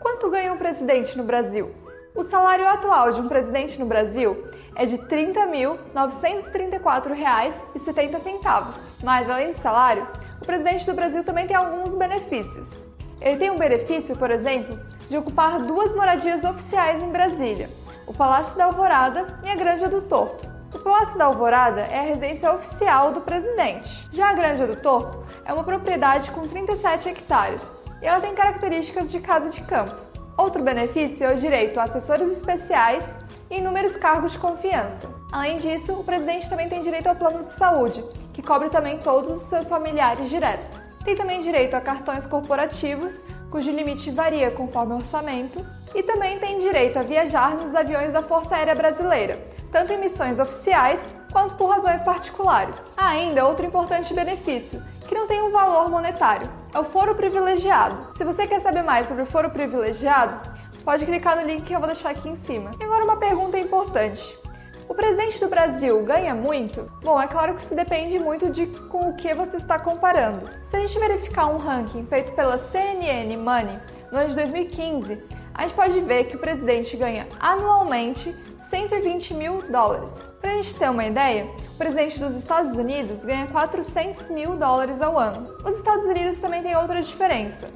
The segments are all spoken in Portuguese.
Quanto ganha um presidente no Brasil? O salário atual de um presidente no Brasil é de R$ 30.934,70. Mas, além do salário, o presidente do Brasil também tem alguns benefícios. Ele tem um benefício, por exemplo, de ocupar duas moradias oficiais em Brasília: o Palácio da Alvorada e a Granja do Torto. O Palácio da Alvorada é a residência oficial do presidente. Já a Granja do Torto é uma propriedade com 37 hectares e ela tem características de casa de campo. Outro benefício é o direito a assessores especiais e inúmeros cargos de confiança. Além disso, o presidente também tem direito ao plano de saúde, que cobre também todos os seus familiares diretos. Tem também direito a cartões corporativos, cujo limite varia conforme o orçamento, e também tem direito a viajar nos aviões da Força Aérea Brasileira, tanto em missões oficiais quanto por razões particulares. Há ainda outro importante benefício, que não tem um valor monetário, é o foro privilegiado. Se você quer saber mais sobre o foro privilegiado, pode clicar no link que eu vou deixar aqui em cima. E agora uma pergunta importante. O presidente do Brasil ganha muito? Bom, é claro que isso depende muito de com o que você está comparando. Se a gente verificar um ranking feito pela CNN Money no ano de 2015, a gente pode ver que o presidente ganha anualmente 120 mil dólares. Para a gente ter uma ideia, o presidente dos Estados Unidos ganha 400 mil dólares ao ano. Os Estados Unidos também têm outra diferença.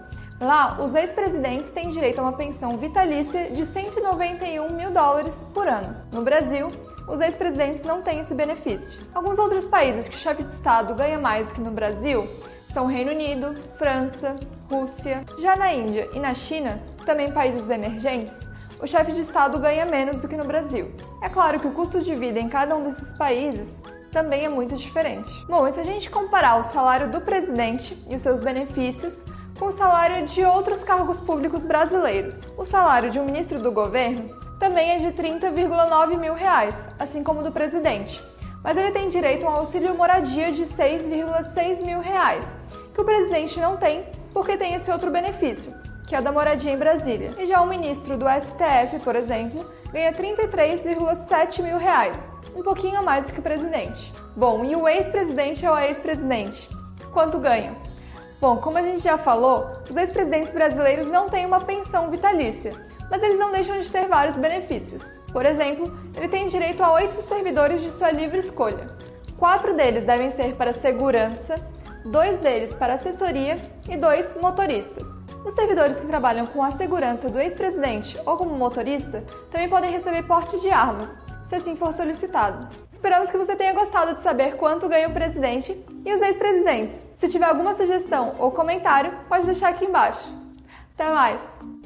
Lá, os ex-presidentes têm direito a uma pensão vitalícia de 191 mil dólares por ano. No Brasil, os ex-presidentes não têm esse benefício. Alguns outros países que o chefe de Estado ganha mais do que no Brasil são Reino Unido, França, Rússia. Já na Índia e na China, também países emergentes, o chefe de Estado ganha menos do que no Brasil. É claro que o custo de vida em cada um desses países também é muito diferente. Bom, e se a gente comparar o salário do presidente e os seus benefícios com o salário de outros cargos públicos brasileiros, o salário de um ministro do governo também é de 30,9 mil reais, assim como o do presidente. Mas ele tem direito a um auxílio moradia de 6,6 mil reais, que o presidente não tem porque tem esse outro benefício, que é o da moradia em Brasília. E já o ministro do STF, por exemplo, ganha 33,7 mil reais, um pouquinho a mais do que o presidente. Bom, e o ex-presidente ou a ex-presidente? Quanto ganha? Bom, como a gente já falou, os ex-presidentes brasileiros não têm uma pensão vitalícia, mas eles não deixam de ter vários benefícios. Por exemplo, ele tem direito a oito servidores de sua livre escolha. Quatro deles devem ser para segurança, dois deles para assessoria e dois motoristas. Os servidores que trabalham com a segurança do ex-presidente ou como motorista também podem receber porte de armas, se assim for solicitado. Esperamos que você tenha gostado de saber quanto ganha o presidente e os ex-presidentes. Se tiver alguma sugestão ou comentário, pode deixar aqui embaixo. Até mais!